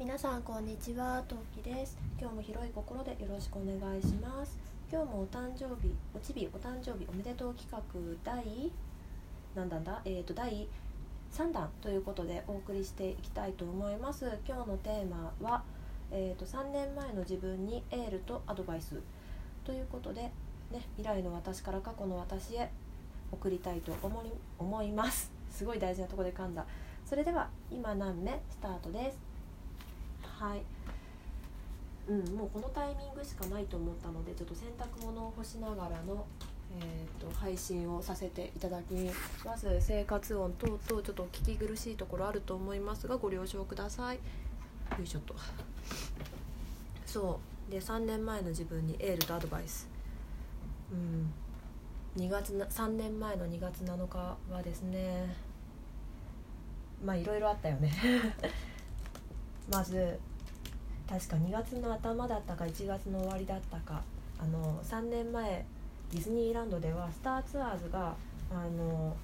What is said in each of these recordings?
皆さんこんにちは、トウキです。今日も広い心でよろしくお願いします。今日もお誕生日、おちびお誕生日おめでとう企画第何弾だ、えーと第3弾ということでお送りしていきたいと思います。今日のテーマは、えー、と3年前の自分にエールとアドバイスということで、ね、未来の私から過去の私へ送りたいと思い思います。すごい大事なとこで噛んだ。それでは今何目？スタートです。はい。うん、もうこのタイミングしかないと思ったのでちょっと洗濯物を干しながらの、えー、と配信をさせていただきます生活音等々ちょっと聞き苦しいところあると思いますがご了承ください。よいしょっと。そう。で3年前の自分にエールとアドバイス。うん。2月な3年前の2月7日はですねまあいろいろあったよね。まず確か2月の頭だったか1月の終わりだったかあの3年前ディズニーランドではスターツアーズがあの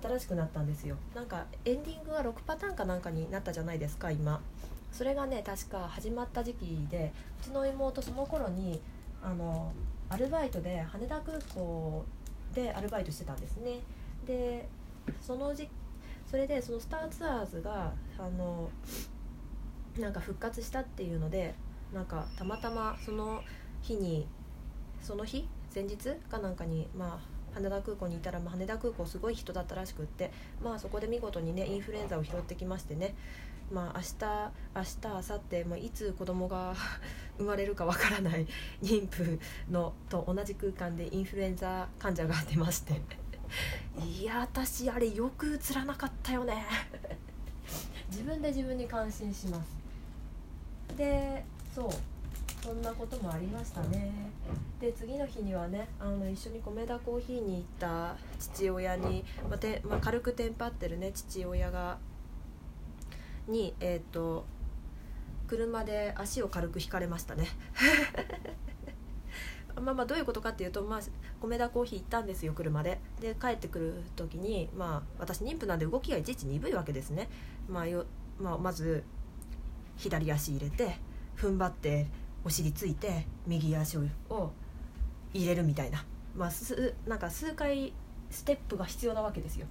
新しくなったんですよ。なんかエンディングが6パターンかなんかになったじゃないですか今。それがね確か始まった時期でうちの妹その頃にあのアルバイトで羽田空港でアルバイトしてたんですね。でその時それでそのスターツアーズがあのなんか復活したっていうのでなんかたまたまその日にその日前日かなんかにまあ羽田空港にいたら、まあ、羽田空港すごい人だったらしくってまあそこで見事にねインフルエンザを拾ってきましてねまあ明日明日明後日、まあ、いつ子供が 生まれるかわからない 妊婦のと同じ空間でインフルエンザ患者が出ましていや私あれよく映らなかったよね。自分で自分に感心します。でそうそんなこともありましたね。で次の日にはねあの一緒に米田コーヒーに行った父親に、まあてまあ、軽くテンパってるね父親がにえっ、と車で足を軽く引かれましたね。まあまあどういうことかっていうと、まあ、米田コーヒー行ったんですよ車で。で帰ってくる時に、まあ、私妊婦なんで動きがいちいち鈍いわけですね、まあよまあ、まず左足入れて踏ん張ってお尻ついて右足を入れるみたいな,、まあ、すなんか数回ステップが必要なわけですよ。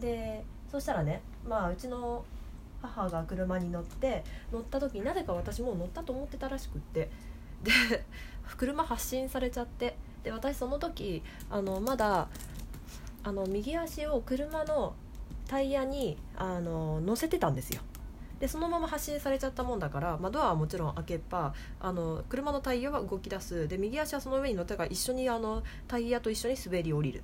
でそしたらね、まあ、うちの母が車に乗って乗った時なぜか私もう乗ったと思ってたらしくって。で車発進されちゃって。で私その時あのまだあの右足を車のタイヤにあの乗せてたんですよ。でそのまま発進されちゃったもんだから、まあ、ドアはもちろん開けっぱあの車のタイヤは動き出す。で右足はその上に乗ってから一緒にあのタイヤと一緒に滑り降りる。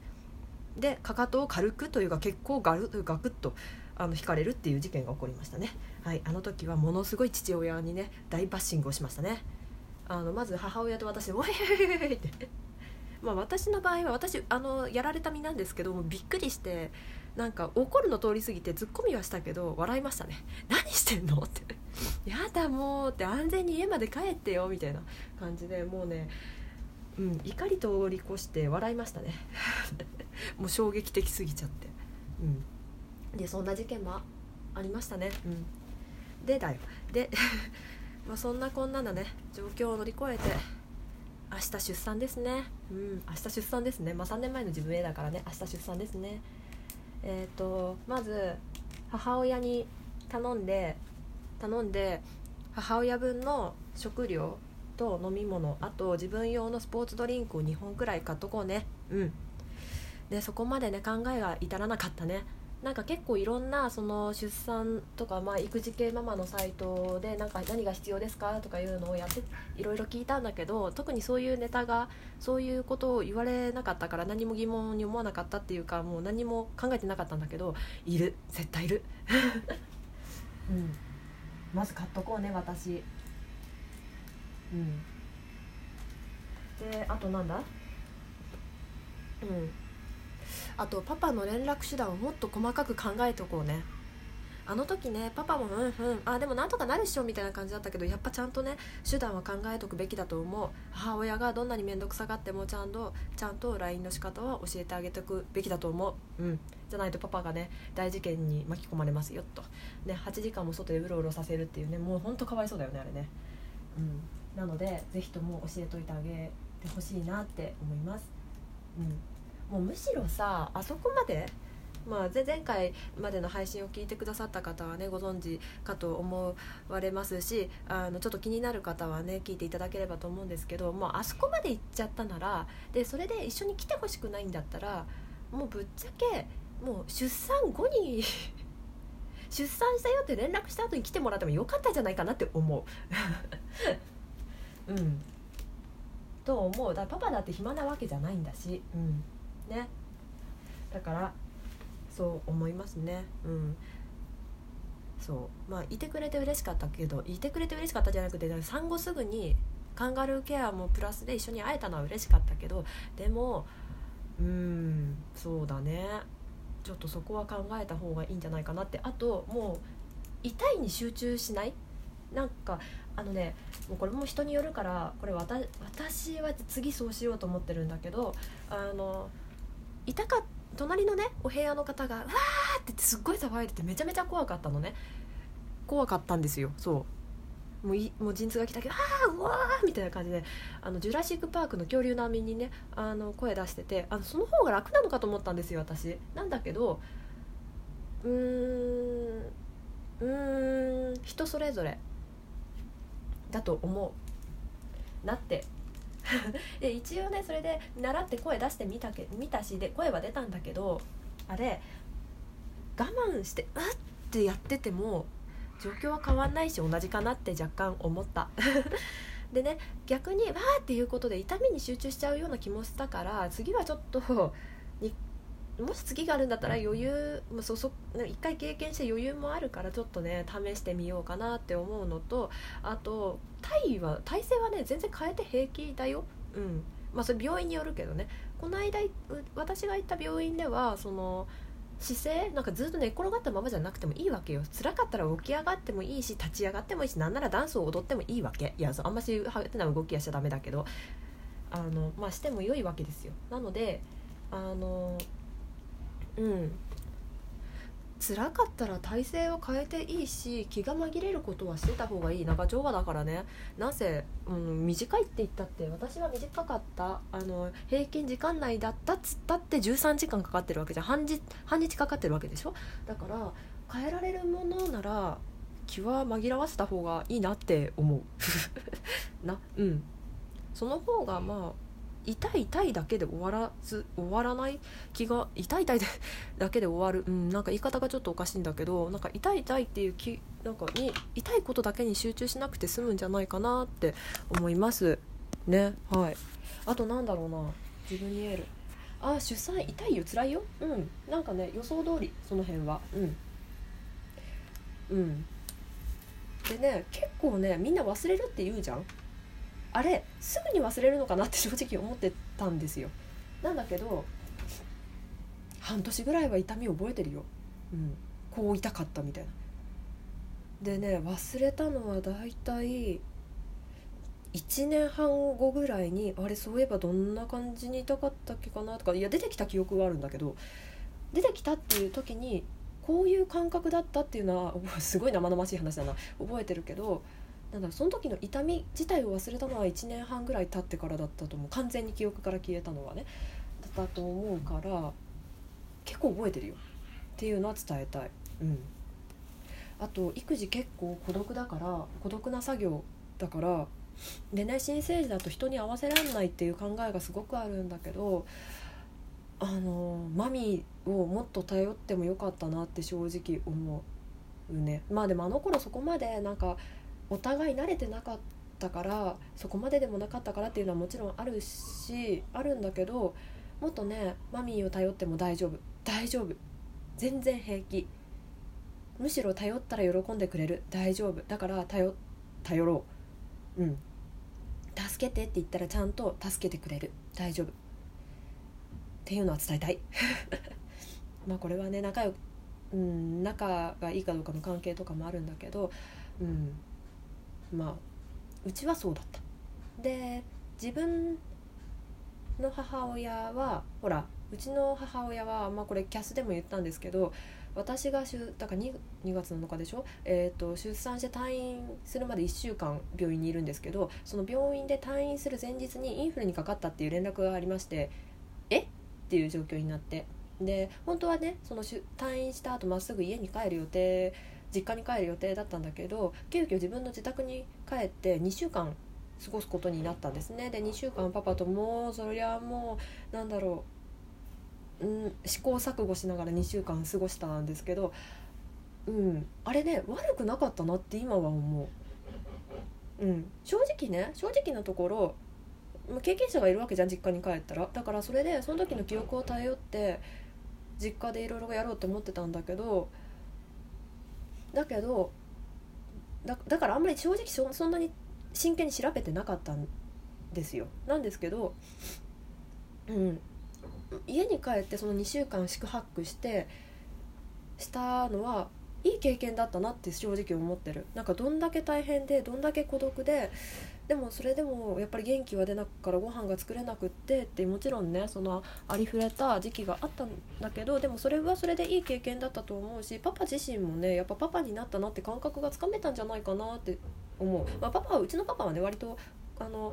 でかかとを軽くというか結構ガルガクッとあの引かれるっていう事件が起こりましたね。はいあの時はものすごい父親にね大バッシングをしましたね。あのまず母親と私で「おいおいおいおい」って。まあ私の場合は私あのやられた身なんですけどもびっくりしてなんか怒るの通り過ぎてツッコミはしたけど笑いましたね何してんの？ってやだもうって安全に家まで帰ってよみたいな感じでもうねうん怒り通り越して笑いましたね。もう衝撃的すぎちゃって。うん。でそんな事件もありましたね。うん。でだよ。で まあそんなこんなのね状況を乗り越えて明日出産ですね。うん明日出産ですね。まあ3年前の自分へだからね。明日出産ですね。えっ、ー、とまず母親に頼んで頼んで母親分の食料と飲み物あと自分用のスポーツドリンクを2本くらい買っとこうね。うん。でそこまでね考えが至らなかったね。なんか結構いろんなその出産とか、まあ、育児系ママのサイトでなんか何が必要ですかとかいうのをやっていろいろ聞いたんだけど特にそういうネタがそういうことを言われなかったから何も疑問に思わなかったっていうかもう何も考えてなかったんだけどいる絶対いる。うん。まず買っとこうね私。うん。であとなんだ？うんあとパパの連絡手段をもっと細かく考えておこうね。あの時ねパパもうんうんあでもなんとかなるっしょみたいな感じだったけどやっぱちゃんとね手段は考えとくべきだと思う。母親がどんなに面倒くさがってもちゃんとちゃんと LINE の仕方は教えてあげておくべきだと思う。うん。じゃないとパパがね大事件に巻き込まれますよと。ね8時間も外でうろうろさせるっていうねもうほんとかわいそうだよねあれね。うん。なので是非とも教えといてあげてほしいなって思います。うん。もうむしろさあそこまでまあ、前回までの配信を聞いてくださった方はねご存知かと思われますしあのちょっと気になる方はね聞いていただければと思うんですけど、まあ、あそこまで行っちゃったならでそれで一緒に来てほしくないんだったらもうぶっちゃけもう出産後に 出産したよって連絡した後に来てもらってもよかったんじゃないかなって思う。うん。と思う。だからパパだって暇なわけじゃないんだし、うん。ね、だからそう思いますね。うん。そう。まあいてくれて嬉しかったけどいてくれて嬉しかったじゃなくて産後すぐにカンガルーケアもプラスで一緒に会えたのは嬉しかったけどでもうんそうだね。ちょっとそこは考えた方がいいんじゃないかなって。あともう痛いに集中しない？なんかあのねもうこれも人によるからこれ私は次そうしようと思ってるんだけどあの痛か隣のねお部屋の方が「わー!」ってすっごい騒いでてめちゃめちゃ怖かったのね。怖かったんですよ。そう。もういもう陣痛が来たけど「ああうわー!」みたいな感じであのジュラシック・パークの恐竜並みにねあの声出しててあのその方が楽なのかと思ったんですよ私。なんだけどうーんうーん人それぞれだと思う。なって で一応ねそれで習って声出してみたけ見たしで声は出たんだけどあれ我慢してうっってやってても状況は変わんないし同じかなって若干思った。でね逆にわーっていうことで痛みに集中しちゃうような気もしたから次はちょっともし次があるんだったら余裕もうそそ一回経験して余裕もあるからちょっとね試してみようかなって思うのとあと体は体勢はね全然変えて平気だよ。うん。まあそれ病院によるけどね。この間私が行った病院ではその姿勢なんかずっと寝転がったままじゃなくてもいいわけよ。辛かったら起き上がってもいいし立ち上がってもいいしなんならダンスを踊ってもいいわけ。いやあんまし派手な動きはしちゃダメだけどあのまあしても良いわけですよ。なのであのうん。辛かったら体勢を変えていいし気が紛れることはしてた方がいい。長丁場だからね。なぜ、うん、短いって言ったって私は短かった。あの平均時間内だったっつったって13時間かかってるわけじゃん。半日半日かかってるわけでしょ？だから変えられるものなら気は紛らわせた方がいいなって思う。なうん。その方がまあ痛い痛いだけで終わらず終わらない気が痛い痛い だけで終わる、うん、なんか言い方がちょっとおかしいんだけどなんか痛い痛いっていう気なんかに痛いことだけに集中しなくて済むんじゃないかなって思います。ねはい。あとなんだろうな。自分に言える。あ出産痛いよ辛いよ。うん。なんかね予想通りその辺は。うん。うん。でね結構ねみんな忘れるって言うじゃん。あれすぐに忘れるのかなって正直思ってたんですよ。なんだけど半年ぐらいは痛み覚えてるよ、うん、こう痛かったみたいな。でね忘れたのはだいたい1年半後ぐらいにあれそういえばどんな感じに痛かったっけかなとかいや出てきた記憶はあるんだけど出てきたっていう時にこういう感覚だったっていうのは すごい生々しい話だな。覚えてるけどなんだその時の痛み自体を忘れたのは1年半ぐらい経ってからだったと思う。完全に記憶から消えたのはね。だったと思うから結構覚えてるよ。っていうのは伝えたい。うん。あと育児結構孤独だから孤独な作業だからでね新生児だと人に合わせらんないっていう考えがすごくあるんだけどあのマミをもっと頼ってもよかったなって正直思うね。まあでもあの頃そこまでなんかお互い慣れてなかったからそこまででもなかったからっていうのはもちろんあるしあるんだけどもっとねマミーを頼っても大丈夫。大丈夫。全然平気。むしろ頼ったら喜んでくれる。大丈夫。だから頼頼ろう。うん。助けてって言ったらちゃんと助けてくれる。大丈夫。っていうのは伝えたい。まあこれはね仲良うん、仲がいいかどうかの関係とかもあるんだけど、うん、まあうちはそうだった。で自分の母親はほらうちの母親は、まあ、これキャスでも言ったんですけど私がだから 2, 2月7日でしょ、えーと、出産して退院するまで1週間病院にいるんですけどその病院で退院する前日にインフルにかかったっていう連絡がありましてえ？っていう状況になって。で本当はねその退院した後まっすぐ家に帰る予定実家に帰る予定だったんだけど急遽自分の自宅に帰って2週間過ごすことになったんですね。で2週間パパともうそりゃもうなんだろう、うん、試行錯誤しながら2週間過ごしたんですけど、うん、あれね悪くなかったなって今は思う、うん、正直ね正直なところ経験者がいるわけじゃん実家に帰ったら。だからそれでその時の記憶を頼って実家でいろいろやろうと思ってたんだけどだけどだだからあんまり正直そんなに真剣に調べてなかったんですよ。なんですけど、うん、家に帰ってその2週間宿泊してしたのはいい経験だったなって正直思ってる。なんかどんだけ大変でどんだけ孤独ででもそれでもやっぱり元気は出なくからご飯が作れなくってってもちろんねそのありふれた時期があったんだけどでもそれはそれでいい経験だったと思うしパパ自身もねやっぱパパになったなって感覚がつかめたんじゃないかなって思う、まあ、パパはうちのパパはね割とあの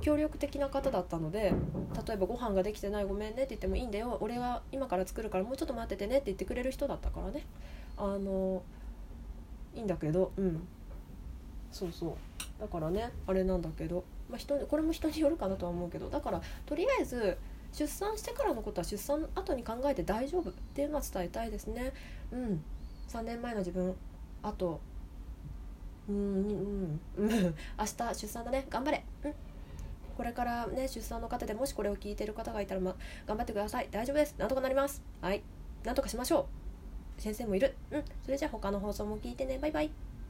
協力的な方だったので例えばご飯ができてないごめんねって言ってもいいんだよ。俺は今から作るからもうちょっと待っててねって言ってくれる人だったからね。あのいいんだけどうん。そうそう。だからねあれなんだけど、まあ人、これも人によるかなとは思うけどだからとりあえず出産してからのことは出産後に考えて大丈夫っていうのは伝えたいですね。うん。3年前の自分あとうんうんうん。明日出産だね。頑張れ。うん。これからね出産の方でもしこれを聞いてる方がいたら、ま、頑張ってください。大丈夫です。なんとかなります。はい。なんとかしましょう。先生もいる。うん。それじゃあ他の放送も聞いてね。バイバイ。